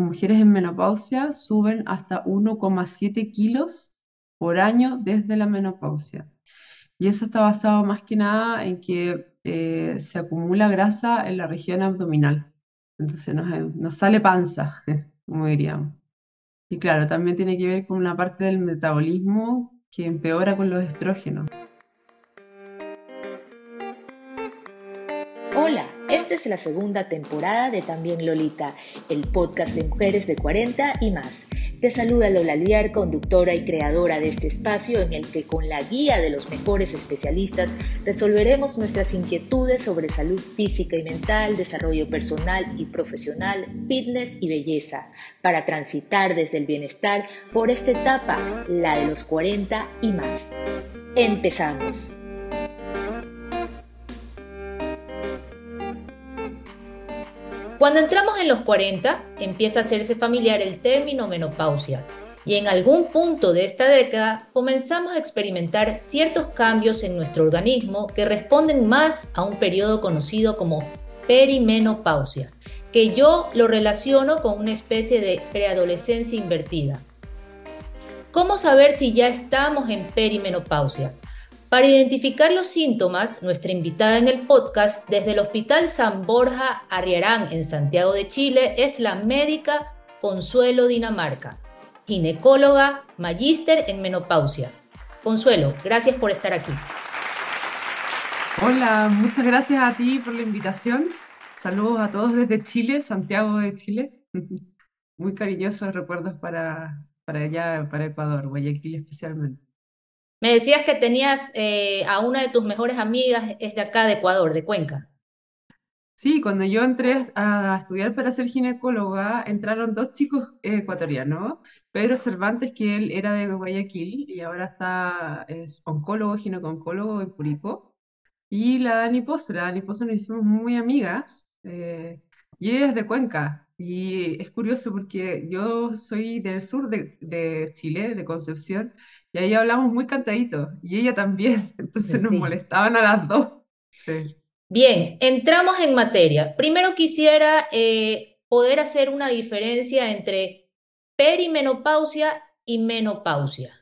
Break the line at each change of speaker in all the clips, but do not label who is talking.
las mujeres en menopausia suben hasta 1,7 kilos por año desde la menopausia. Y eso está basado más que nada en que eh, se acumula grasa en la región abdominal. Entonces nos, nos sale panza, como diríamos. Y claro, también tiene que ver con una parte del metabolismo que empeora con los estrógenos.
La segunda temporada de También Lolita, el podcast de mujeres de 40 y más. Te saluda Lola Liar, conductora y creadora de este espacio en el que con la guía de los mejores especialistas resolveremos nuestras inquietudes sobre salud física y mental, desarrollo personal y profesional, fitness y belleza, para transitar desde el bienestar por esta etapa, la de los 40 y más. Empezamos. Cuando entramos en los 40, empieza a hacerse familiar el término menopausia y en algún punto de esta década comenzamos a experimentar ciertos cambios en nuestro organismo que responden más a un periodo conocido como perimenopausia, que yo lo relaciono con una especie de preadolescencia invertida. ¿Cómo saber si ya estamos en perimenopausia? Para identificar los síntomas, nuestra invitada en el podcast desde el Hospital San Borja Arriarán en Santiago de Chile es la médica Consuelo Dinamarca, ginecóloga, magíster en menopausia. Consuelo, gracias por estar aquí.
Hola, muchas gracias a ti por la invitación. Saludos a todos desde Chile, Santiago de Chile. Muy cariñosos recuerdos para, para allá, para Ecuador, Guayaquil especialmente.
Me decías que tenías eh, a una de tus mejores amigas, es de acá, de Ecuador, de Cuenca.
Sí, cuando yo entré a estudiar para ser ginecóloga, entraron dos chicos ecuatorianos, Pedro Cervantes, que él era de Guayaquil y ahora está, es oncólogo, en Curicó, y la Dani Pozo, la Dani Pozo nos hicimos muy amigas, eh, y ella es de Cuenca, y es curioso porque yo soy del sur de, de Chile, de Concepción, y ahí hablamos muy cantadito, y ella también, entonces nos molestaban a las dos.
Bien, entramos en materia. Primero quisiera eh, poder hacer una diferencia entre perimenopausia y menopausia.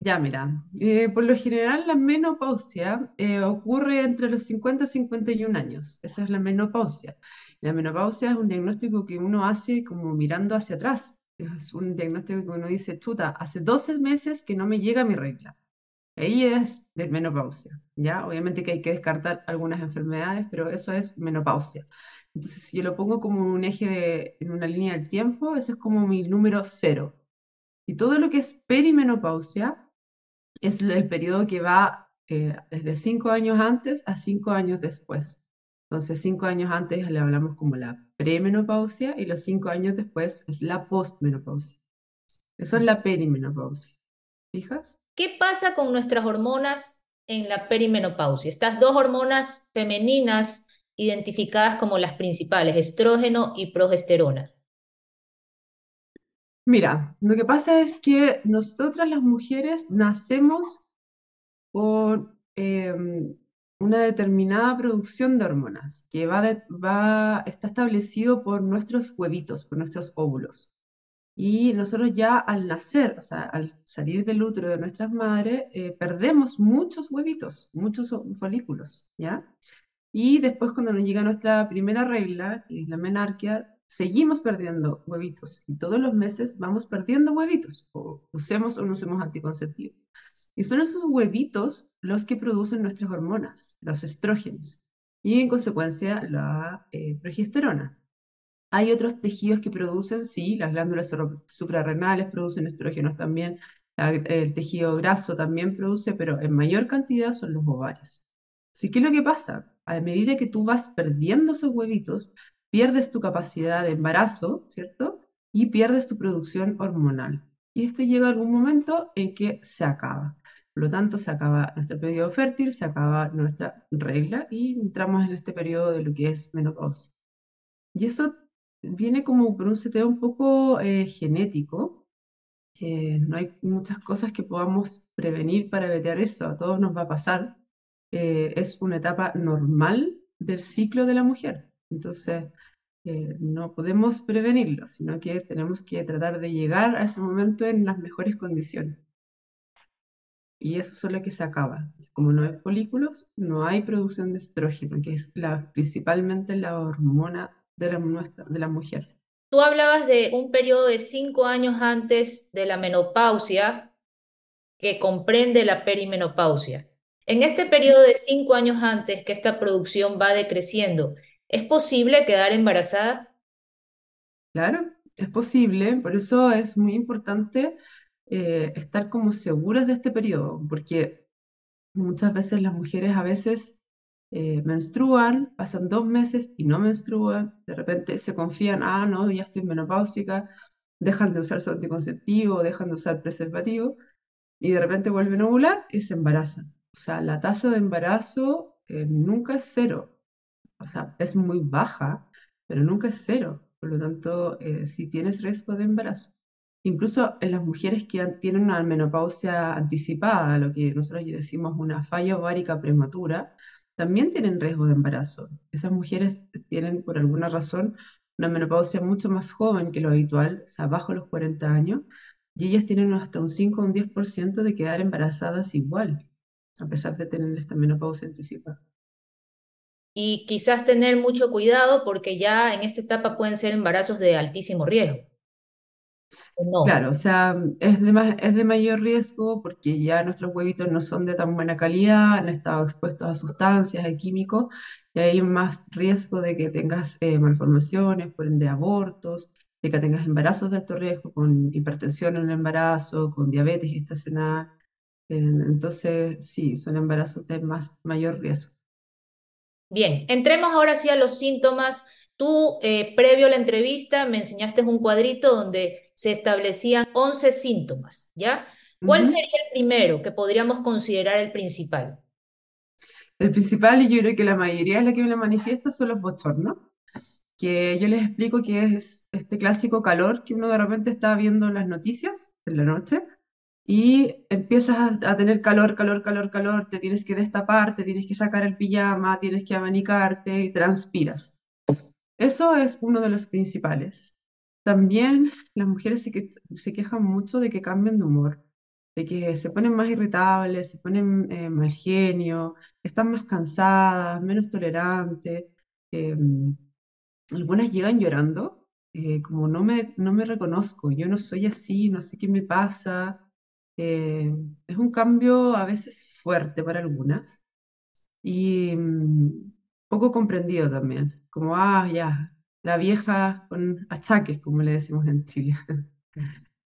Ya, mira, eh, por lo general la menopausia eh, ocurre entre los 50 y 51 años. Esa es la menopausia. La menopausia es un diagnóstico que uno hace como mirando hacia atrás es un diagnóstico que uno dice, chuta, hace 12 meses que no me llega mi regla. Ahí es de menopausia, ¿ya? Obviamente que hay que descartar algunas enfermedades, pero eso es menopausia. Entonces, si yo lo pongo como un eje en una línea del tiempo, eso es como mi número cero. Y todo lo que es perimenopausia es el periodo que va eh, desde cinco años antes a cinco años después. Entonces, cinco años antes le hablamos como la premenopausia y los cinco años después es la postmenopausia. Eso es la perimenopausia. ¿Fijas?
¿Qué pasa con nuestras hormonas en la perimenopausia? Estas dos hormonas femeninas identificadas como las principales, estrógeno y progesterona.
Mira, lo que pasa es que nosotras las mujeres nacemos con em, una determinada producción de hormonas que va, va está establecido por nuestros huevitos, por nuestros óvulos. Y nosotros ya al nacer, o sea, al salir del útero de nuestras madres, eh, perdemos muchos huevitos, muchos folículos, ¿ya? Y después cuando nos llega nuestra primera regla, que es la menarquia, seguimos perdiendo huevitos. Y todos los meses vamos perdiendo huevitos, o usemos o no usemos anticonceptivos. Y son esos huevitos los que producen nuestras hormonas, los estrógenos, y en consecuencia la eh, progesterona. Hay otros tejidos que producen, sí, las glándulas suprarrenales producen estrógenos también, el tejido graso también produce, pero en mayor cantidad son los ovarios. Así que lo que pasa, a medida que tú vas perdiendo esos huevitos, pierdes tu capacidad de embarazo, ¿cierto? Y pierdes tu producción hormonal. Y esto llega a algún momento en que se acaba. Por lo tanto, se acaba nuestro periodo fértil, se acaba nuestra regla y entramos en este periodo de lo que es menopausia. Y eso viene como por un seteo un poco eh, genético. Eh, no hay muchas cosas que podamos prevenir para evitar eso, a todos nos va a pasar. Eh, es una etapa normal del ciclo de la mujer. Entonces, eh, no podemos prevenirlo, sino que tenemos que tratar de llegar a ese momento en las mejores condiciones. Y eso es lo que se acaba. Como no hay folículos, no hay producción de estrógeno, que es la, principalmente la hormona de la, de la mujer.
Tú hablabas de un periodo de cinco años antes de la menopausia que comprende la perimenopausia. En este periodo de cinco años antes que esta producción va decreciendo, ¿es posible quedar embarazada?
Claro, es posible, por eso es muy importante eh, estar como seguras de este periodo, porque muchas veces las mujeres a veces eh, menstruan, pasan dos meses y no menstruan, de repente se confían, ah, no, ya estoy menopáusica, dejan de usar su anticonceptivo, dejan de usar preservativo, y de repente vuelven a ovular y se embarazan. O sea, la tasa de embarazo eh, nunca es cero. O sea, es muy baja, pero nunca es cero. Por lo tanto, eh, si tienes riesgo de embarazo. Incluso en las mujeres que tienen una menopausia anticipada, lo que nosotros decimos una falla ovárica prematura, también tienen riesgo de embarazo. Esas mujeres tienen, por alguna razón, una menopausia mucho más joven que lo habitual, o sea, bajo los 40 años, y ellas tienen hasta un 5 o un 10% de quedar embarazadas igual, a pesar de tener esta menopausia anticipada.
Y quizás tener mucho cuidado porque ya en esta etapa pueden ser embarazos de altísimo riesgo.
Claro, o sea, es de, es de mayor riesgo porque ya nuestros huevitos no son de tan buena calidad, han estado expuestos a sustancias, a químicos, y hay más riesgo de que tengas eh, malformaciones, por ende abortos, de que tengas embarazos de alto riesgo, con hipertensión en el embarazo, con diabetes gestacional. entonces, sí, son embarazos de más, mayor riesgo.
Bien, entremos ahora sí a los síntomas. Tú, eh, previo a la entrevista, me enseñaste un cuadrito donde se establecían 11 síntomas, ¿ya? ¿Cuál sería el primero que podríamos considerar el principal?
El principal, y yo creo que la mayoría es la que me lo manifiesta, son los bochornos que yo les explico que es este clásico calor que uno de repente está viendo en las noticias en la noche y empiezas a, tener calor, calor, calor, calor, te tienes que destapar, te tienes que sacar el pijama, tienes que abanicarte y transpiras. Eso es uno de los principales. También las mujeres se, que, se quejan mucho de que cambien de humor, de que se ponen más irritables, se ponen eh, mal genio, están más cansadas, menos tolerantes. Em, algunas llegan llorando, eh, como no me, no me reconozco, yo no soy así, no sé qué me pasa. Eh, es un cambio a veces fuerte para algunas y mm, poco comprendido también, como, ah, ya, la vieja con achaques, como le decimos en Chile.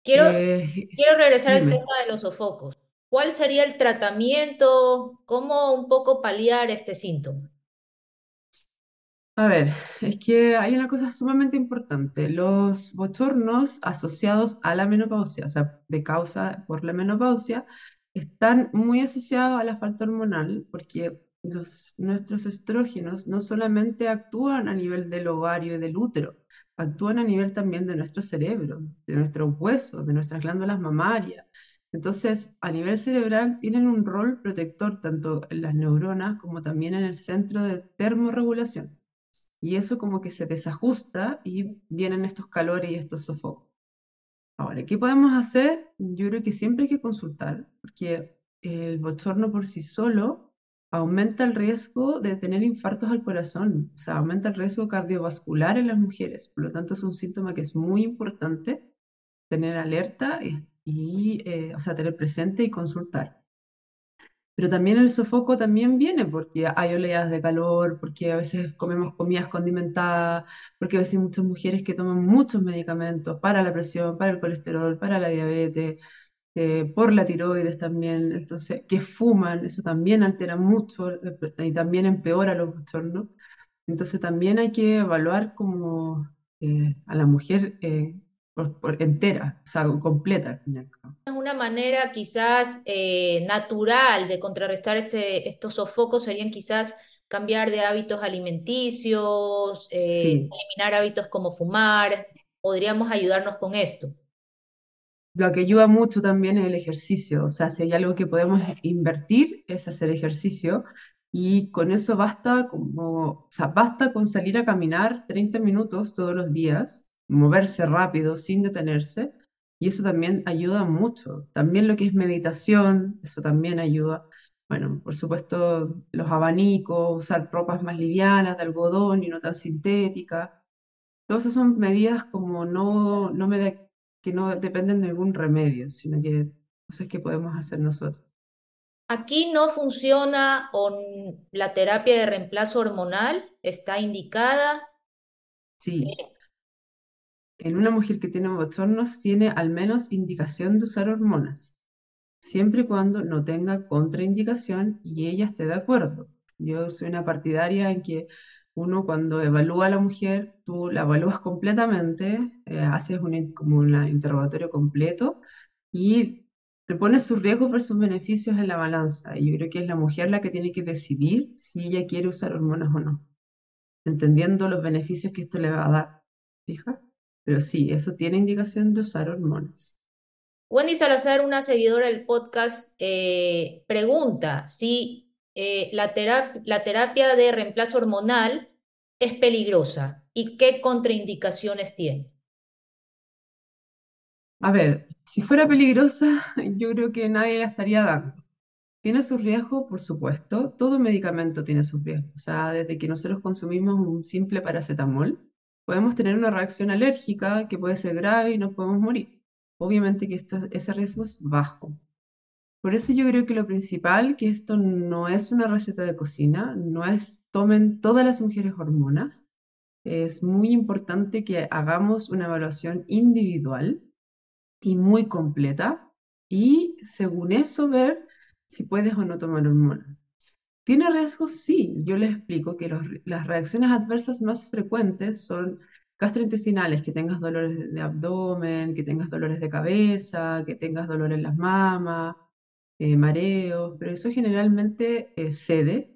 Quiero, eh, quiero regresar al tema de los sofocos. ¿Cuál sería el tratamiento? ¿Cómo un poco paliar este síntoma?
A ver, es que hay una cosa sumamente importante. Los bochornos asociados a la menopausia, o sea, de causa por la menopausia, están muy asociados a la falta hormonal porque los, nuestros estrógenos no solamente actúan a nivel del ovario y del útero, actúan a nivel también de nuestro cerebro, de nuestros huesos, de nuestras glándulas mamarias. Entonces, a nivel cerebral tienen un rol protector tanto en las neuronas como también en el centro de termorregulación y eso como que se desajusta y vienen estos calores y estos sofocos. Ahora, ¿qué podemos hacer? Yo creo que siempre hay que consultar, porque el bochorno por sí solo aumenta el riesgo de tener infartos al corazón, o sea, aumenta el riesgo cardiovascular en las mujeres. Por lo tanto, es un síntoma que es muy importante tener alerta y, eh, o sea, tener presente y consultar. Pero también el sofoco también viene porque hay oleadas de calor, porque a veces comemos comidas condimentadas, porque a veces hay muchas mujeres que toman muchos medicamentos para la presión, para el colesterol, para la diabetes, eh, por la tiroides también, entonces, que fuman, eso también altera mucho eh, y también empeora los bochornos. Entonces también hay que evaluar como eh, a la mujer por, entera, o sea, completa.
Es una manera quizás eh, natural de contrarrestar este, estos sofocos serían quizás cambiar de hábitos alimenticios, eh, eliminar hábitos como fumar. Podríamos ayudarnos con esto.
Lo que ayuda mucho también es el ejercicio, o sea, si hay algo que podemos invertir es hacer ejercicio Y con eso basta como, o sea, basta con salir a caminar 30 minutos todos los días, moverse rápido sin detenerse, y eso también ayuda mucho. También lo que es meditación, eso también ayuda. Bueno, por supuesto, los abanicos, usar ropas más livianas, de algodón y no tan sintéticas. Todas esas son medidas como no, no me de- que no dependen de algún remedio, sino que cosas que podemos hacer nosotros.
Aquí no funciona o la terapia de reemplazo hormonal está indicada.
Sí, en una mujer que tiene bochornos tiene al menos indicación de usar hormonas, siempre y cuando no tenga contraindicación y ella esté de acuerdo. Yo soy una partidaria en que uno cuando evalúa a la mujer, tú la evalúas completamente, eh, haces un, como un interrogatorio completo y le pones sus riesgos versus beneficios en la balanza. Y yo creo que es la mujer la que tiene que decidir si ella quiere usar hormonas o no, entendiendo los beneficios que esto le va a dar. ¿Fija? Pero sí, eso tiene indicación de usar hormonas.
Wendy Salazar, una seguidora del podcast, eh, pregunta si eh, la terap- la terapia de reemplazo hormonal es peligrosa y qué contraindicaciones tiene.
A ver, si fuera peligrosa, yo creo que nadie la estaría dando. Tiene sus riesgos, por supuesto. Todo medicamento tiene sus riesgos. O sea, desde que nosotros consumimos un simple paracetamol, podemos tener una reacción alérgica que puede ser grave y nos podemos morir. Obviamente que esto, ese riesgo es bajo. Por eso yo creo que lo principal, que esto no es una receta de cocina, no es tomen todas las mujeres hormonas. Es muy importante que hagamos una evaluación individual y muy completa y según eso ver si puedes o no tomar hormonas. ¿Tiene riesgos? Sí, yo les explico que los- las reacciones adversas más frecuentes son gastrointestinales, que tengas dolores de, abdomen, que tengas dolores de cabeza, que tengas dolor en las mamas, eh, mareos, pero eso generalmente eh, cede.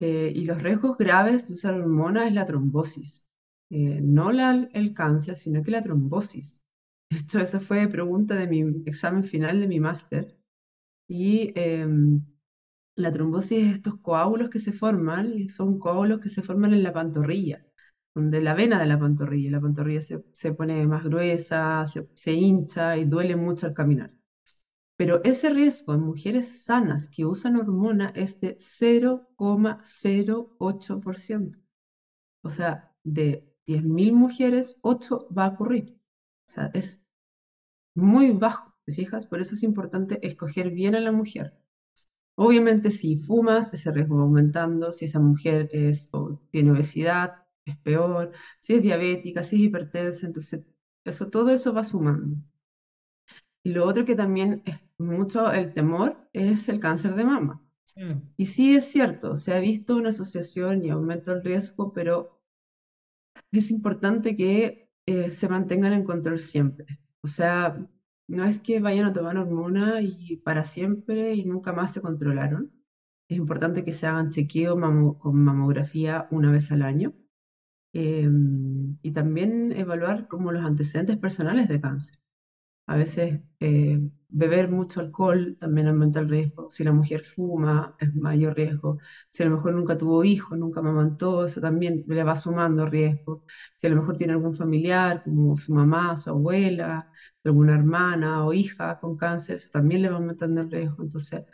eh, y los riesgos graves de usar hormonas es la trombosis, eh, no la- el cáncer, sino que la trombosis. Esto, esa fue pregunta de mi examen final de mi máster. Y em, la trombosis es estos coágulos que se forman, son coágulos que se forman en la pantorrilla, donde la vena de la pantorrilla, la pantorrilla se, se pone más gruesa, se, se hincha y duele mucho al caminar. Pero ese riesgo en mujeres sanas que usan hormona es de 0,08%. O sea, de 10.000 mujeres, 8 va a ocurrir. O sea, es muy bajo, ¿te fijas? Por eso es importante escoger bien a la mujer. Obviamente, si fumas, ese riesgo va aumentando. Si esa mujer es, o tiene obesidad, es peor. Si es diabética, si es hipertensa, entonces eso, todo eso va sumando. Y lo otro que también es mucho el temor es el cáncer de mama.
Mm.
Y sí es cierto, se ha visto una asociación y aumento el riesgo, pero es importante que eh, se mantengan en control siempre. O sea, no es que vayan a tomar hormona y para siempre y nunca más se controlaron. Es importante que se hagan chequeo mamo- con mamografía una vez al año. Em, y también evaluar como los antecedentes personales de cáncer. A veces eh, beber mucho alcohol también aumenta el riesgo. Si la mujer fuma, es mayor riesgo. Si a lo mejor nunca tuvo hijos, nunca amamantó, eso también le va sumando riesgo. Si a lo mejor tiene algún familiar, como su mamá, su abuela, alguna hermana o hija con cáncer, eso también le va aumentando el riesgo. Entonces,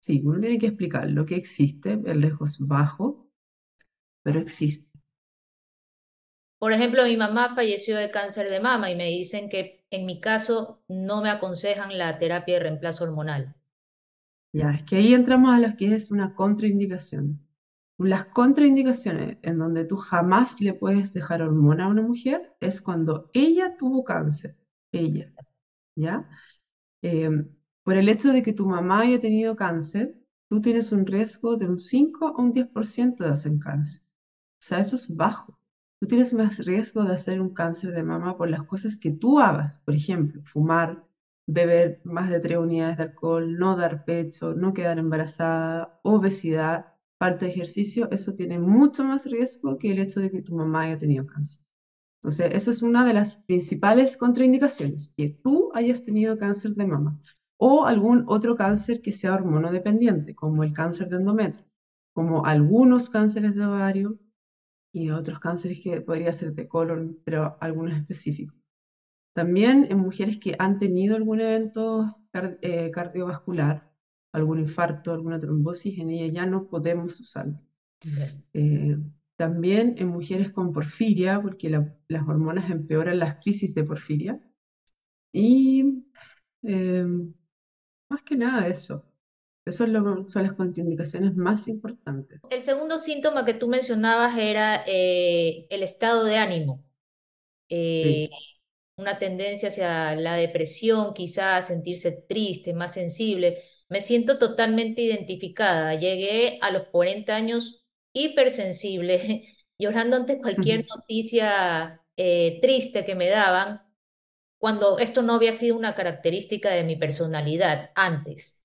sí, uno tiene que explicar lo que existe, el riesgo es bajo, pero existe.
Por ejemplo, mi mamá falleció de cáncer de mama y me dicen que en mi caso no me aconsejan la terapia de reemplazo hormonal.
Ya, es que ahí entramos a lo que es una contraindicación. Las contraindicaciones en donde tú jamás le puedes dejar hormona a una mujer es cuando ella tuvo cáncer, ella, ¿ya? Eh, por el hecho de que tu mamá haya tenido cáncer, tú tienes un riesgo de un 5 a un 10% de hacer cáncer. O sea, eso es bajo. Tú tienes más riesgo de hacer un cáncer de mama por las cosas que tú hagas. Por ejemplo, fumar, beber más de 3 unidades de alcohol, no dar pecho, no quedar embarazada, obesidad, falta de ejercicio. Eso tiene mucho más riesgo que el hecho de que tu mamá haya tenido cáncer. Entonces, esa es una de las principales contraindicaciones, que tú hayas tenido cáncer de mama o algún otro cáncer que sea hormonodependiente, como el cáncer de endometrio. como algunos cánceres de ovario y otros cánceres que podría ser de colon, pero algunos específicos. También en mujeres que han tenido algún evento eh, cardiovascular, algún infarto, alguna trombosis, en ella ya no podemos usarlo. Eh, también en mujeres con porfiria, porque las hormonas empeoran las crisis de porfiria. Y eh, más que nada eso. Esas son las contraindicaciones más importantes.
El segundo síntoma que tú mencionabas era eh, el estado de ánimo. Eh, una tendencia hacia la depresión, quizás sentirse triste, más sensible. Me siento totalmente identificada. Llegué a los 40 años hipersensible, llorando ante cualquier noticia eh, triste que me daban, cuando esto no había sido una característica de mi personalidad antes.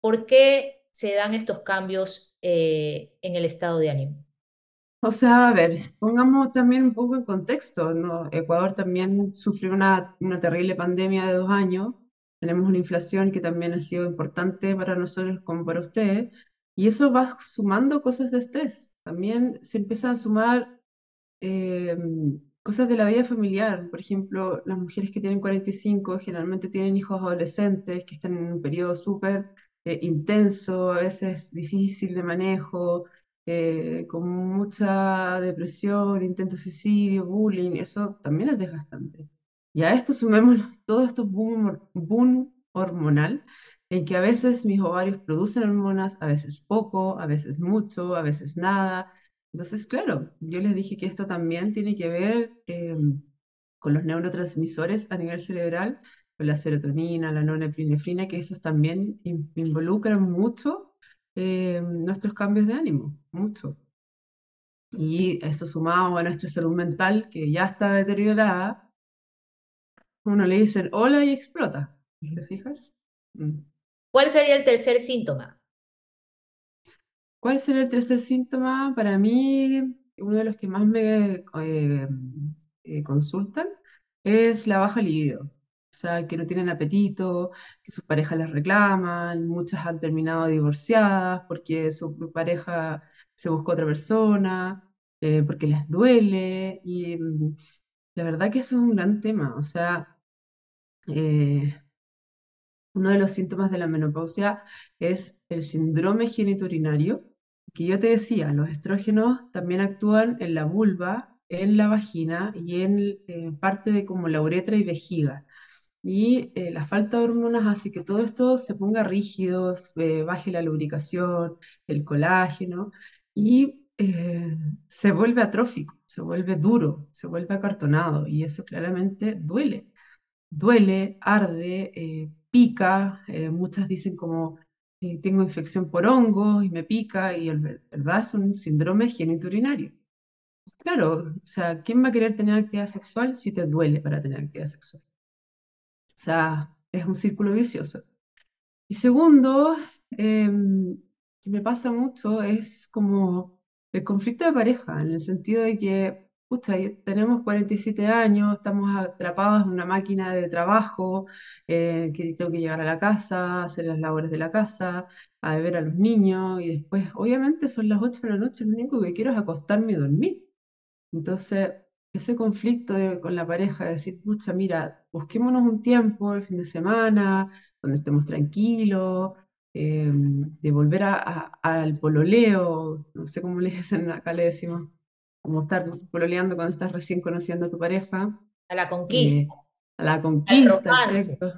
¿Por qué se dan estos cambios eh, en el estado de ánimo?
O sea, a ver, pongamos también un poco en contexto, ¿no? Ecuador también sufrió una, una terrible pandemia de dos años, tenemos una inflación que también ha sido importante para nosotros como para ustedes, y eso va sumando cosas de estrés. También se empieza a sumar eh, cosas de la vida familiar. Por ejemplo, las mujeres que tienen 45 generalmente tienen hijos adolescentes que están en un periodo súper eh, intenso, a veces difícil de manejo, eh, con mucha depresión, intento de suicidio, bullying, eso también es desgastante. Y a esto sumemos todos estos boom, boom hormonal, en que a veces mis ovarios producen hormonas, a veces poco, a veces mucho, a veces nada. Entonces, claro, yo les dije que esto también tiene que ver eh, con los neurotransmisores a nivel cerebral, con la serotonina, la norepinefrina, que esos también involucran mucho eh, nuestros cambios de ánimo, mucho. Y eso sumado a nuestra salud mental, que ya está deteriorada, uno le dice hola y explota. ¿Te fijas?
Mm. ¿Cuál sería el tercer síntoma?
¿Cuál sería el tercer síntoma? Para mí, uno de los que más me eh, eh, consultan es la baja libido. O sea, que no tienen apetito, que sus parejas les reclaman, muchas han terminado divorciadas porque su pareja se buscó otra persona, eh, porque les duele. Y mm, la verdad que eso es un gran tema. O sea, uno de los síntomas de la menopausia es el síndrome geniturinario, que yo te decía, los estrógenos también actúan en la vulva, en la vagina y en eh, parte de como la uretra y vejiga. Y eh, la falta de hormonas hace que todo esto se ponga rígido, eh, baje la lubricación, el colágeno y se vuelve atrófico, se vuelve duro, se vuelve acartonado y eso claramente duele. Duele, arde, pica, muchas dicen como eh, tengo infección por hongos y me pica, y el verdad es un síndrome geniturinario. Claro, o sea, ¿quién va a querer tener actividad sexual si te duele para tener actividad sexual? O sea, es un círculo vicioso. Y segundo, em, que me pasa mucho, es como el conflicto de pareja, en el sentido de que pucha, tenemos 47 años, estamos atrapados en una máquina de trabajo, eh, que tengo que llegar a la casa, hacer las labores de la casa, a beber a los niños, y después, obviamente, son las 8 de la noche, lo único que quiero es acostarme y dormir. Entonces, ese conflicto con la pareja, de decir, pucha, mira, busquémonos un tiempo el fin de semana, donde estemos tranquilos, em, de volver al pololeo, no sé cómo le dicen, acá le decimos como estar pololeando cuando estás recién conociendo a tu pareja.
A la conquista. Eh,
a la conquista, exacto.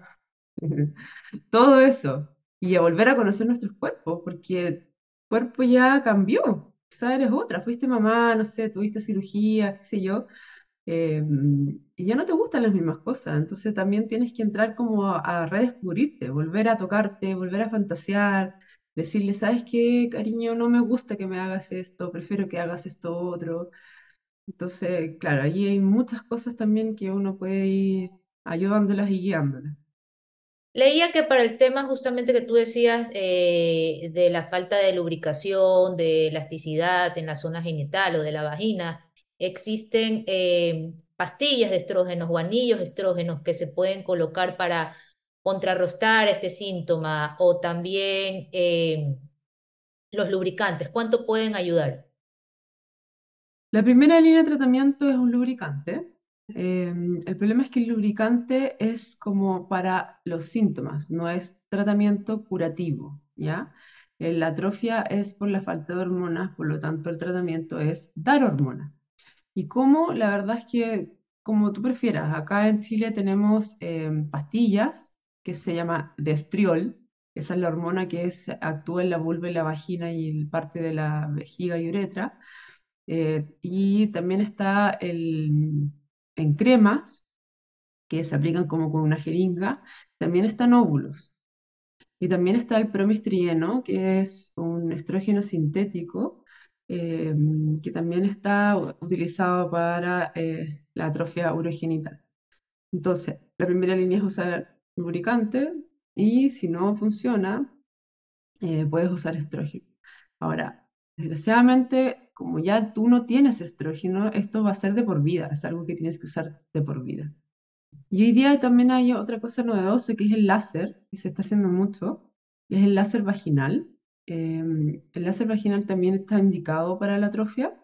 Todo eso. Y a volver a conocer nuestros cuerpos, porque el cuerpo ya cambió. Eres otra. Fuiste mamá, no sé, tuviste cirugía, qué sé yo. Em, y ya no te gustan las mismas cosas. Entonces también tienes que entrar como a, a redescubrirte, volver a tocarte, volver a fantasear, decirle, ¿sabes qué, cariño? No me gusta que me hagas esto, prefiero que hagas esto otro. Entonces, claro, ahí hay muchas cosas también que uno puede ir ayudándolas y guiándolas.
Leía que para el tema justamente que tú decías eh, de la falta de lubricación, de elasticidad en la zona genital o de la vagina, existen eh, pastillas de estrógenos o anillos de estrógenos que se pueden colocar para contrarrestar este síntoma o también eh, Los lubricantes, ¿cuánto pueden ayudar?
La primera línea de tratamiento es un lubricante. Eh, el problema es que el lubricante es como para los síntomas, no es tratamiento curativo, ¿ya? Eh, La atrofia es por la falta de hormonas, por lo tanto el tratamiento es dar hormonas. Y como la verdad es que, como tú prefieras, acá en Chile tenemos eh, pastillas que se llama Destriol, esa es la hormona que es, actúa en la vulva y la vagina y el parte de la vejiga y uretra. Eh, y también está el, en cremas, que se aplican como con una jeringa. También están óvulos. Y también está el promistrieno, que es un estrógeno sintético, eh, que también está utilizado para eh, la atrofia urogenital. Entonces, la primera línea es usar lubricante y si no funciona, eh, puedes usar estrógeno. Ahora, desgraciadamente, como ya tú no tienes estrógeno, esto va a ser de por vida, es algo que tienes que usar de por vida. Y hoy día también hay otra cosa novedosa que es el láser, que se está haciendo mucho, es el láser vaginal. Em, el láser vaginal también está indicado para la atrofia.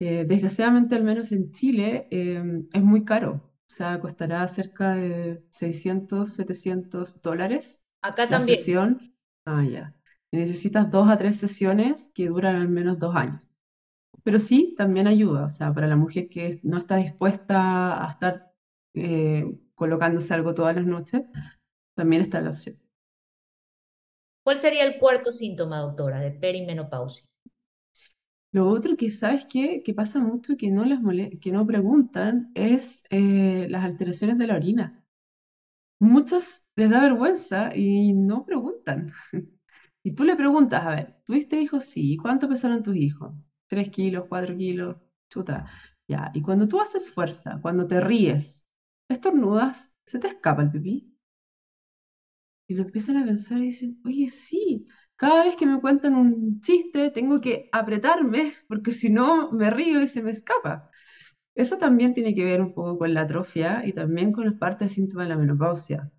Eh, desgraciadamente, al menos en Chile, em, es muy caro. O sea, costará cerca de 600, 700 dólares
Acá
la
también.
sesión. Ah, ya. Y necesitas dos a tres sesiones que duran al menos dos años. Pero sí, también ayuda, o sea, para la mujer que no está dispuesta a estar eh, colocándose algo todas las noches, también está la opción.
¿Cuál sería el cuarto síntoma, doctora, de perimenopausia?
Lo otro que, ¿sabes qué? Que pasa mucho y que no, mole- que no preguntan es eh, las alteraciones de la orina. Muchas les da vergüenza y no preguntan. Y tú le preguntas, a ver, ¿tuviste hijos? Sí. ¿Cuánto pesaron tus hijos? ¿Tres kilos, cuatro kilos? Chuta. Ya. Y cuando tú haces fuerza, cuando te ríes, estornudas, se te escapa el pipí. Y lo empiezan a pensar y dicen, oye, sí, cada vez que me cuentan un chiste tengo que apretarme porque si no me río y se me escapa. Eso también tiene que ver un poco con la atrofia y también con las partes de síntomas de la menopausia,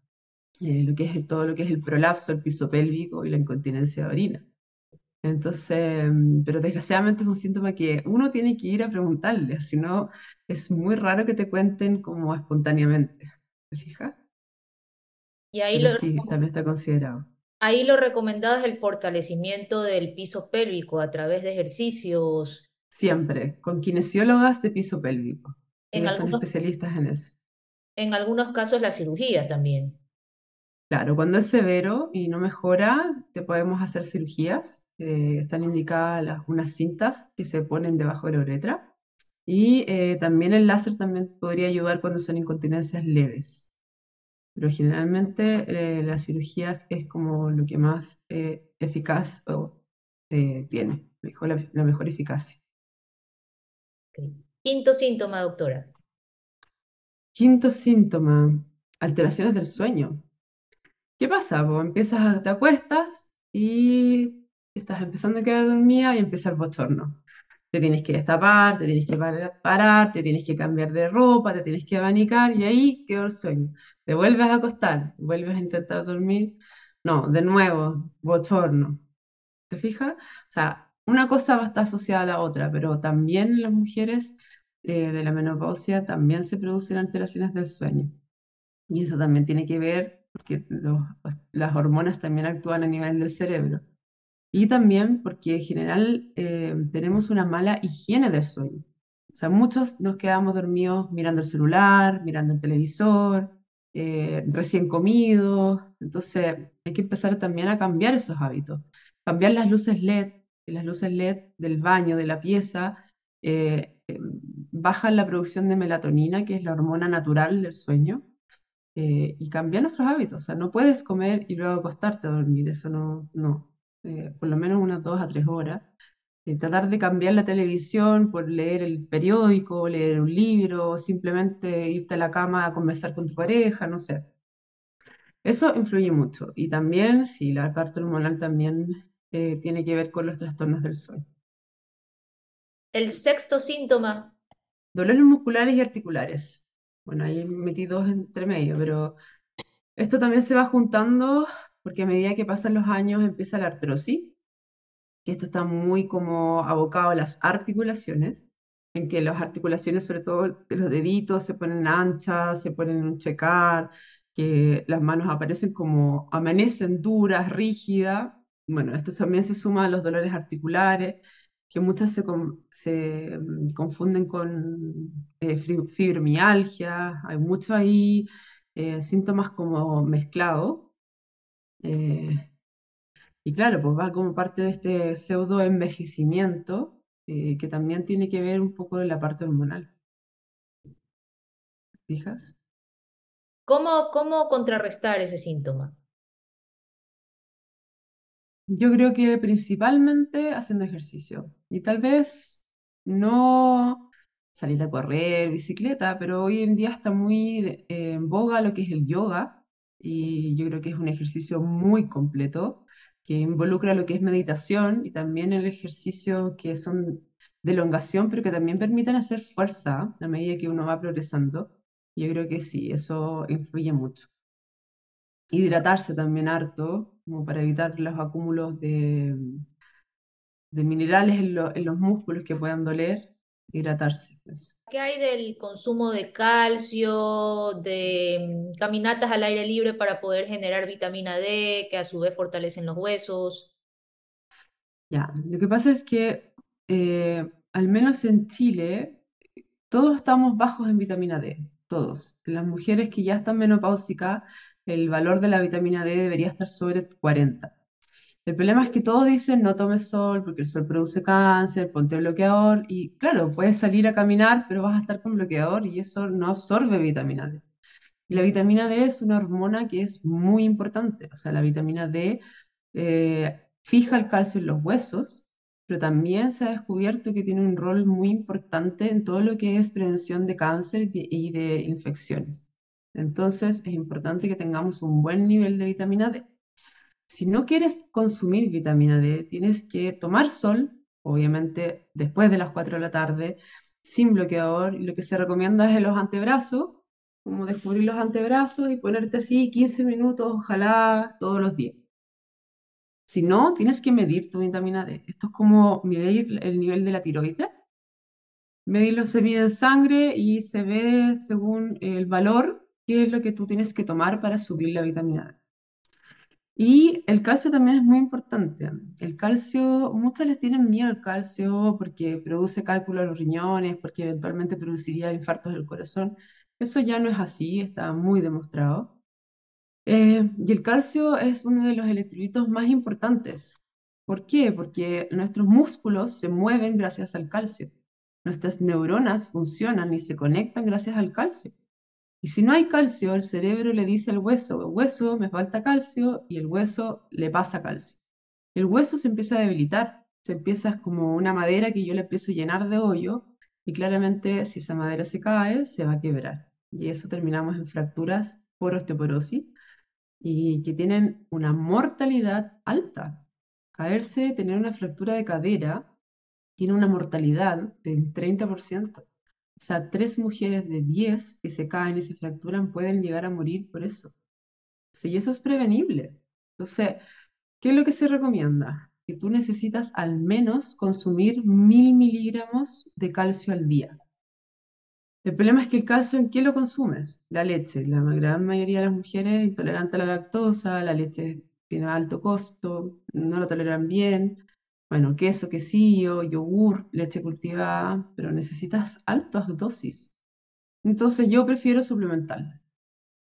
eh, lo que es todo lo que es el prolapso, el piso pélvico y la incontinencia de orina. Entonces, mm, pero desgraciadamente es un síntoma que uno tiene que ir a preguntarle, si no es muy raro que te cuenten como espontáneamente. ¿Te fijas?
Y ahí
Pero
lo,
sí, también está considerado.
ahí lo recomendado es el fortalecimiento del piso pélvico a través de ejercicios.
Siempre, con kinesiólogas de piso pélvico.
En
Ellas son
algunos,
especialistas en eso.
en algunos casos la cirugía también.
Claro, cuando es severo y no mejora, te podemos hacer cirugías. Eh, están indicadas las- unas cintas que se ponen debajo de la uretra. Y eh, también el láser también podría ayudar cuando son incontinencias leves. Pero generalmente eh, la cirugía es como lo que más eficaz o, tiene, mejor, la, la mejor eficacia.
Quinto síntoma, doctora.
Quinto síntoma, alteraciones del sueño. ¿Qué pasa? Pues empiezas, a- te acuestas y estás empezando a quedar dormida y empieza el bochorno. Te tienes que destapar, te tienes que par- parar, te tienes que cambiar de ropa, te tienes que abanicar y ahí quedó el sueño. Te vuelves a acostar, vuelves a intentar dormir. No, de nuevo, bochorno. ¿Te fijas? O sea, una cosa va a estar asociada a la otra, pero también en las mujeres eh, de la menopausia también se producen alteraciones del sueño. Y eso también tiene que ver porque los- las hormonas también actúan a nivel del cerebro. Y también porque en general eh, tenemos una mala higiene del sueño. O sea, muchos nos quedamos dormidos mirando el celular, mirando el televisor, eh, recién comidos. Entonces hay que empezar también a cambiar esos hábitos. Cambiar las luces LED, las luces LED del baño, de la pieza, eh, eh, bajan la producción de melatonina, que es la hormona natural del sueño y cambiar nuestros hábitos. O sea, no puedes comer y luego acostarte a dormir, eso no, no. Eh, por lo menos unas dos a tres horas. Eh, tratar de cambiar la televisión por leer el periódico, leer un libro, simplemente irte a la cama a conversar con tu pareja, no sé. Eso influye mucho. Y también, sí, la parte hormonal también eh, tiene que ver con los trastornos del sueño.
El sexto síntoma,
Dolores musculares y articulares. Bueno, ahí metí dos entre medio, pero Esto también se va juntando porque a medida que pasan los años empieza la artrosis que esto está muy como abocado a las articulaciones, en que las articulaciones, sobre todo los deditos, se ponen anchas, se ponen en un checar, que las manos aparecen como amanecen duras, rígidas. Bueno, esto también se suma a los dolores articulares, que muchas se, se mm, confunden con eh, fibromialgia, hay mucho ahí eh, síntomas como mezclados. Eh, y claro, pues va como parte de este pseudo envejecimiento eh, que también tiene que ver un poco en la parte hormonal. ¿Fijas?
¿Cómo, cómo contrarrestar ese síntoma?
Yo creo que principalmente haciendo ejercicio. Y tal vez no salir a correr, bicicleta, pero hoy en día está muy en boga lo que es el yoga. Y yo creo que es un ejercicio muy completo que involucra lo que es meditación y también el ejercicio que son de elongación, pero que también permiten hacer fuerza a medida que uno va progresando. Yo creo que sí, eso influye mucho. Hidratarse también harto, como para evitar los acúmulos de, de minerales en, en los músculos que puedan doler, hidratarse. Eso.
¿Qué hay del consumo de calcio, de mm, caminatas al aire libre para poder generar vitamina D, que a su vez fortalecen los huesos?
Ya, lo que pasa es que eh, al menos en Chile todos estamos bajos en vitamina D, todos. Las mujeres que ya están menopáusicas, el valor de la vitamina D debería estar sobre 40. El problema es que todos dicen no tomes sol porque el sol produce cáncer, ponte bloqueador y claro, puedes salir a caminar, pero vas a estar con bloqueador y eso no absorbe vitamina D. Y la vitamina D es una hormona que es muy importante, o sea, la vitamina D eh, fija el calcio en los huesos, pero también se ha descubierto que tiene un rol muy importante en todo lo que es prevención de cáncer y de infecciones. Entonces es importante que tengamos un buen nivel de vitamina D. Si no quieres consumir vitamina D, tienes que tomar sol, obviamente después de las 4 de la tarde, sin bloqueador. Lo que se recomienda es en los antebrazos, como descubrir los antebrazos y ponerte así 15 minutos, ojalá todos los días. Si no, tienes que medir tu vitamina D. Esto es como medir el nivel de la tiroides. Medirlo se mide en sangre y se ve según el valor, qué es lo que tú tienes que tomar para subir la vitamina D. Y el calcio también es muy importante. El calcio, muchos les tienen miedo al calcio porque produce cálculo a los riñones, porque eventualmente produciría infartos del corazón. Eso ya no es así, está muy demostrado. Eh, y el calcio es uno de los electrolitos más importantes. ¿Por qué? Porque nuestros músculos se mueven gracias al calcio. Nuestras neuronas funcionan y se conectan gracias al calcio. Y si no hay calcio, el cerebro le dice al hueso, hueso, me falta calcio, y el hueso le pasa calcio. El hueso se empieza a debilitar, se empieza como una madera que yo le empiezo a llenar de hoyo, y claramente si esa madera se cae, se va a quebrar. Y eso terminamos en fracturas por osteoporosis, y que tienen una mortalidad alta. Caerse, tener una fractura de cadera, tiene una mortalidad del 30%. Sea, tres mujeres de 10 que se caen y se fracturan pueden llegar a morir por eso. Sí, y eso es prevenible. Entonces, ¿qué es lo que se recomienda? Que tú necesitas al menos consumir mil miligramos de calcio al día. El problema es que el calcio, ¿en qué lo consumes? La leche. La gran mayoría de las mujeres intolerantes a la lactosa, la leche tiene alto costo, no lo toleran bien bueno, queso, quesillo, yogur, leche cultivada, pero necesitas altas dosis. Entonces yo prefiero suplementar.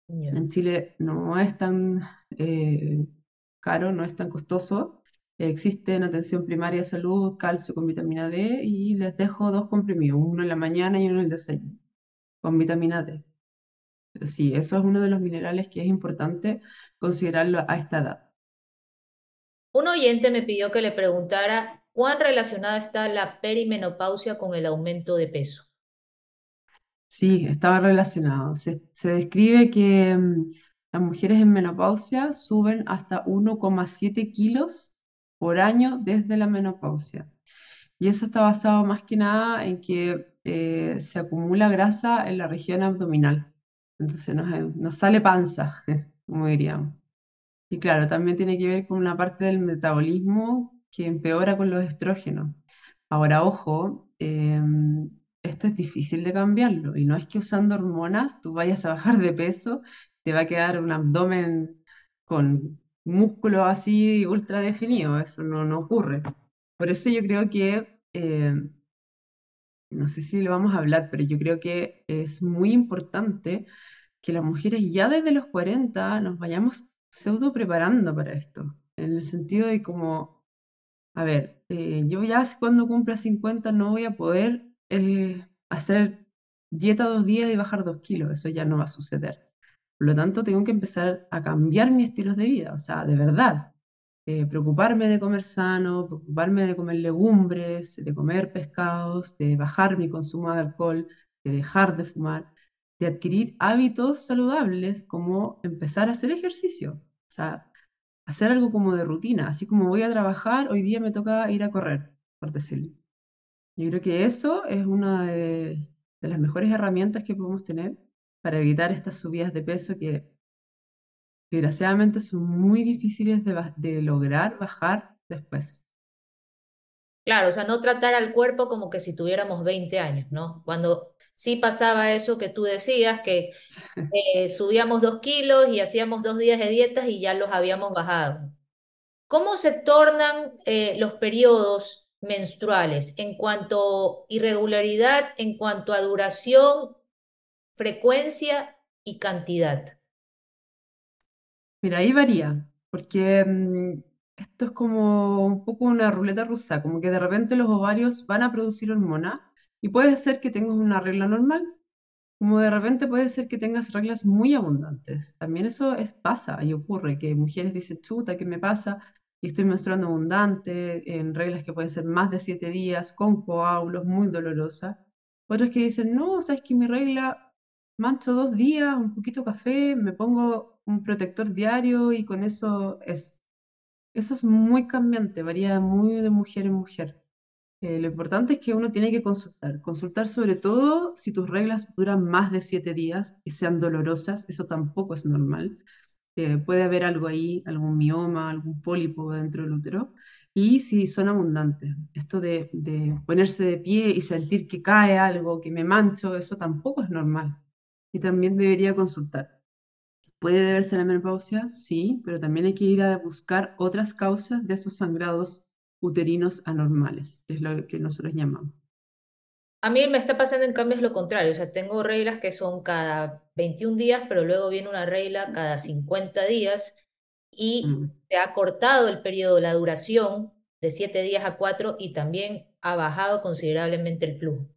En Chile no es tan eh, caro, no es tan costoso. Existe en atención primaria de salud calcio con vitamina D y les dejo dos comprimidos, uno en la mañana y uno en el desayuno, con vitamina D. Pero sí, eso es uno de los minerales que es importante considerarlo a esta edad.
Un oyente me pidió que le preguntara cuán relacionada está la perimenopausia con el aumento de peso.
Sí, estaba relacionado. Se, describe que mm, las mujeres en menopausia suben hasta 1,7 kilos por año desde la menopausia. Y eso está basado más que nada en que eh, se acumula grasa en la región abdominal. Entonces nos, nos sale panza, como diríamos. Y claro, también tiene que ver con una parte del metabolismo que empeora con los estrógenos. Ahora, ojo, em, esto es difícil de cambiarlo y no es que usando hormonas tú vayas a bajar de peso, te va a quedar un abdomen con músculo así ultra definido, eso no, no ocurre. Por eso yo creo que, em, no sé si lo vamos a hablar, pero yo creo que es muy importante que las mujeres ya desde los 40 nos vayamos pseudo preparando para esto, en el sentido de como, a ver, eh, yo ya cuando cumpla 50 no voy a poder eh, hacer dieta dos días y bajar dos kilos, eso ya no va a suceder. Por lo tanto, tengo que empezar a cambiar mis estilos de vida, o sea, de verdad, eh, preocuparme de comer sano, preocuparme de comer legumbres, de comer pescados, de bajar mi consumo de alcohol, de dejar de fumar de adquirir hábitos saludables como empezar a hacer ejercicio, o sea, hacer algo como de rutina, así como voy a trabajar, hoy día me toca ir a correr, por decirlo. Yo creo que eso es una de, las mejores herramientas que podemos tener para evitar estas subidas de peso que, desgraciadamente son muy difíciles de, de lograr bajar después.
Claro, o sea, no tratar al cuerpo como que si tuviéramos 20 años, ¿no? Cuando sí pasaba eso que tú decías, que eh, subíamos dos kilos y hacíamos dos días de dietas y ya los habíamos bajado. ¿Cómo se tornan eh, los periodos menstruales en cuanto a irregularidad, en cuanto a duración, frecuencia y cantidad?
Mira, ahí varía, porque mm, esto es como un poco una ruleta rusa, como que de repente los ovarios van a producir hormonas y puede ser que tengas una regla normal, como de repente puede ser que tengas reglas muy abundantes. También eso es, pasa y ocurre, que mujeres dicen, chuta, ¿qué me pasa? Y estoy menstruando abundante, en reglas que pueden ser más de siete días, con coágulos, muy dolorosas. Otros que dicen, no, sabes que mi regla mancho dos días, un poquito café, me pongo un protector diario y con eso es. Eso es muy cambiante, varía muy de mujer en mujer. Eh, lo importante es que uno tiene que consultar. Consultar sobre todo si tus reglas duran más de siete días, que sean dolorosas, eso tampoco es normal. Eh, puede haber algo ahí, algún mioma, algún pólipo dentro del útero. Y si son abundantes, esto de, ponerse de pie y sentir que cae algo, que me mancho, eso tampoco es normal. Y también debería consultar. ¿Puede deberse la menopausia? Sí, pero también hay que ir a buscar otras causas de esos sangrados uterinos anormales, que es lo que nosotros llamamos.
A mí me está pasando en cambio es lo contrario, o sea, tengo reglas que son cada 21 días, pero luego viene una regla cada 50 días y mm. se ha cortado el periodo, la duración de 7 días a 4 y también ha bajado considerablemente el flujo.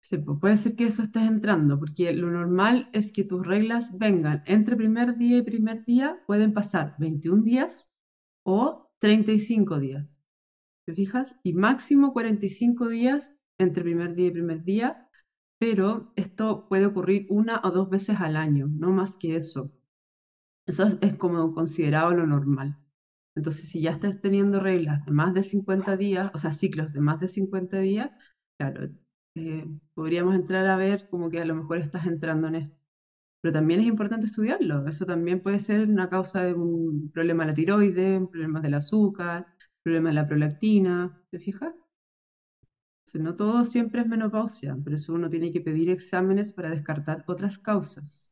Sí, pues puede ser que eso estés entrando, porque lo normal es que tus reglas vengan entre primer día y primer día, pueden pasar 21 días o 35 días. ¿Te fijas? Y máximo 45 días entre primer día y primer día, pero esto puede ocurrir una o dos veces al año, no más que eso. Eso es, como considerado lo normal. Entonces, si ya estás teniendo reglas de más de 50 días, o sea, ciclos de más de 50 días, claro, eh, podríamos entrar a ver como que a lo mejor estás entrando en esto pero también es importante estudiarlo. Eso también puede ser una causa de un problema de la tiroides, problemas del azúcar, problema de la prolactina, ¿te fijas? no todo siempre es menopausia, pero eso uno tiene que pedir exámenes para descartar otras causas.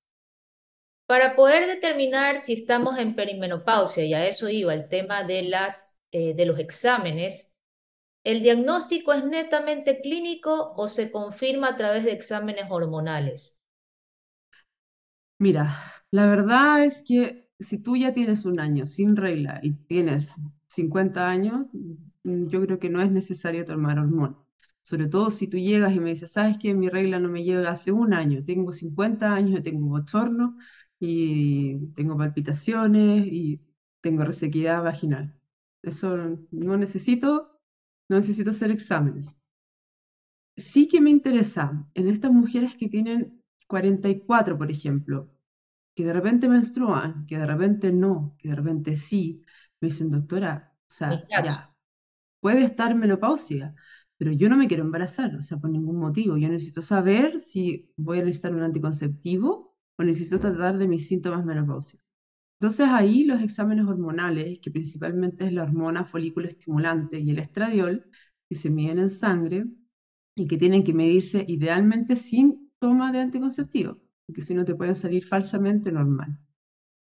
Para poder determinar si estamos en perimenopausia, y a eso iba el tema de, las, eh, de los exámenes, ¿el diagnóstico es netamente clínico o se confirma a través de exámenes hormonales?
Mira, la verdad es que si tú ya tienes un año sin regla y tienes 50 años, mm, yo creo que no es necesario tomar hormona. Sobre todo si tú llegas y me dices, sabes que mi regla no me llega hace un año, tengo 50 años, y tengo bochorno y tengo palpitaciones y tengo resequedad vaginal. Eso no necesito, no necesito hacer exámenes. Sí que me interesa en estas mujeres que tienen 44, por ejemplo, que de repente menstruan, que de repente no, que de repente sí, me dicen, doctora, o sea, ya, puede estar menopausia, pero yo no me quiero embarazar, o sea, por ningún motivo. Yo necesito saber si voy a necesitar un anticonceptivo o necesito tratar de mis síntomas menopáusicos. Entonces ahí los exámenes hormonales, que principalmente es la hormona folículo estimulante y el estradiol, que se miden en sangre y que tienen que medirse idealmente sin toma de anticonceptivo, porque si no te pueden salir falsamente normal.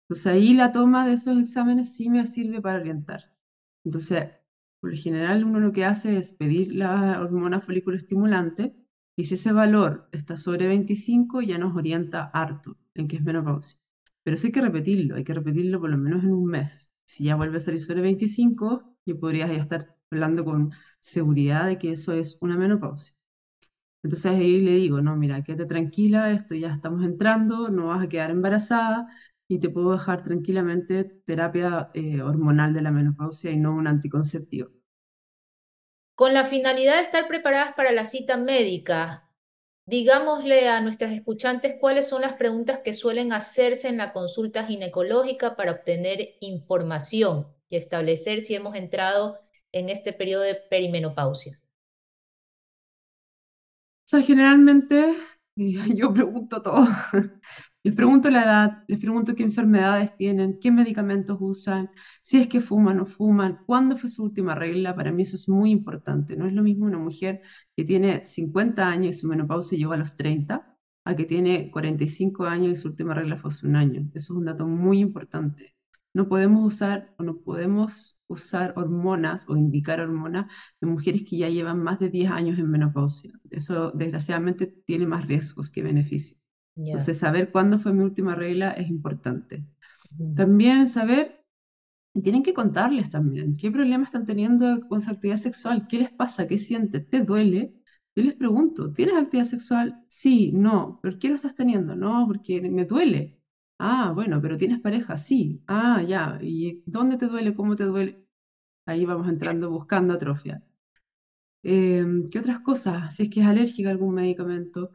Entonces ahí la toma de esos exámenes sí me sirve para orientar. Entonces, por lo general uno lo que hace es pedir la hormona folículo estimulante y si ese valor está sobre 25 ya nos orienta harto en que es menopausia. Pero eso hay que repetirlo, hay que repetirlo por lo menos en un mes. Si ya vuelve a salir sobre 25, ya podrías ya estar hablando con seguridad de que eso es una menopausia. Entonces ahí le digo, no, mira, quédate tranquila, esto ya estamos entrando, no vas a quedar embarazada y te puedo dejar tranquilamente terapia eh, hormonal de la menopausia y no un anticonceptivo.
Con la finalidad de estar preparadas para la cita médica, digámosle a nuestras escuchantes cuáles son las preguntas que suelen hacerse en la consulta ginecológica para obtener información y establecer si hemos entrado en este periodo de perimenopausia.
O sea, generalmente yo pregunto todo. Les pregunto la edad, les pregunto qué enfermedades tienen, qué medicamentos usan, si es que fuman o fuman, cuándo fue su última regla. Para mí eso es muy importante. No es lo mismo una mujer que tiene 50 años y su menopausia llegó a los 30, a que tiene 45 años y su última regla fue hace un año. Eso es un dato muy importante. No podemos usar o no podemos usar hormonas o indicar hormonas en mujeres que ya llevan más de 10 años en menopausia. Eso desgraciadamente tiene más riesgos que beneficios. Entonces, saber cuándo fue mi última regla es importante. También saber, tienen que contarles también, qué problemas están teniendo con su actividad sexual, qué les pasa, qué sienten, te duele. Yo les pregunto, ¿tienes actividad sexual? Sí, no, ¿pero qué lo estás teniendo? No, porque me duele. Ah, bueno, pero tienes pareja, sí. Ah, ya. ¿Y dónde te duele? ¿Cómo te duele? Ahí vamos entrando buscando atrofia. Em, ¿qué otras cosas? Si es que es alérgica a algún medicamento.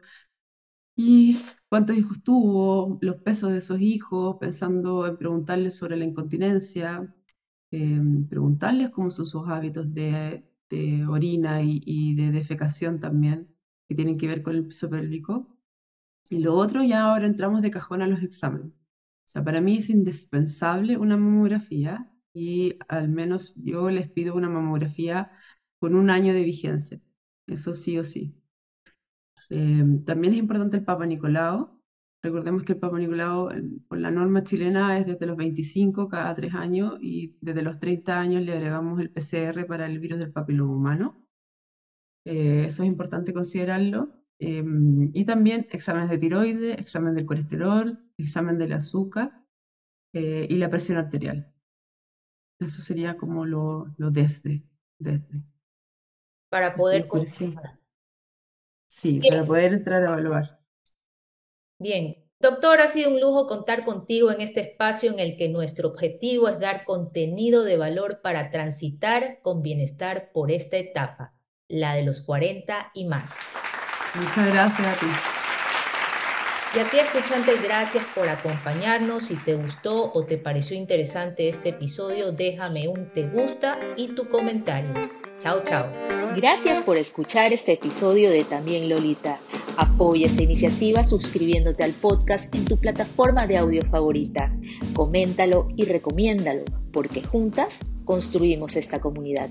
Y cuántos hijos tuvo, los pesos de esos hijos, pensando en preguntarles sobre la incontinencia, em, preguntarles cómo son sus hábitos de, orina y, de defecación también, que tienen que ver con el piso pélvico. Y lo otro, ya ahora entramos de cajón a los exámenes. O sea, para mí es indispensable una mamografía y al menos yo les pido una mamografía con un año de vigencia. Eso sí o sí. Em, también es importante el Papa Nicolau. Recordemos que el Papa Nicolau, por la norma chilena, es desde los 25 cada tres años y desde los 30 años le agregamos el PCR para el virus del papiloma humano. Eh, eso es importante considerarlo. Em, y también exámenes de tiroides, examen del colesterol, examen del azúcar eh, y la presión arterial. Eso sería como lo, lo desde, desde.
Para poder
Sí, para poder entrar a evaluar.
Bien, doctor, ha sido un lujo contar contigo en este espacio en el que nuestro objetivo es dar contenido de valor para transitar con bienestar por esta etapa, la de los 40 y más.
Muchas gracias a ti.
Y a ti, escuchante, gracias por acompañarnos. Si te gustó o te pareció interesante este episodio, déjame un te gusta y tu comentario. Chao, chao. Gracias por escuchar este episodio de También Lolita. Apoya esta iniciativa suscribiéndote al podcast en tu plataforma de audio favorita. Coméntalo y recomiéndalo, porque juntas construimos esta comunidad.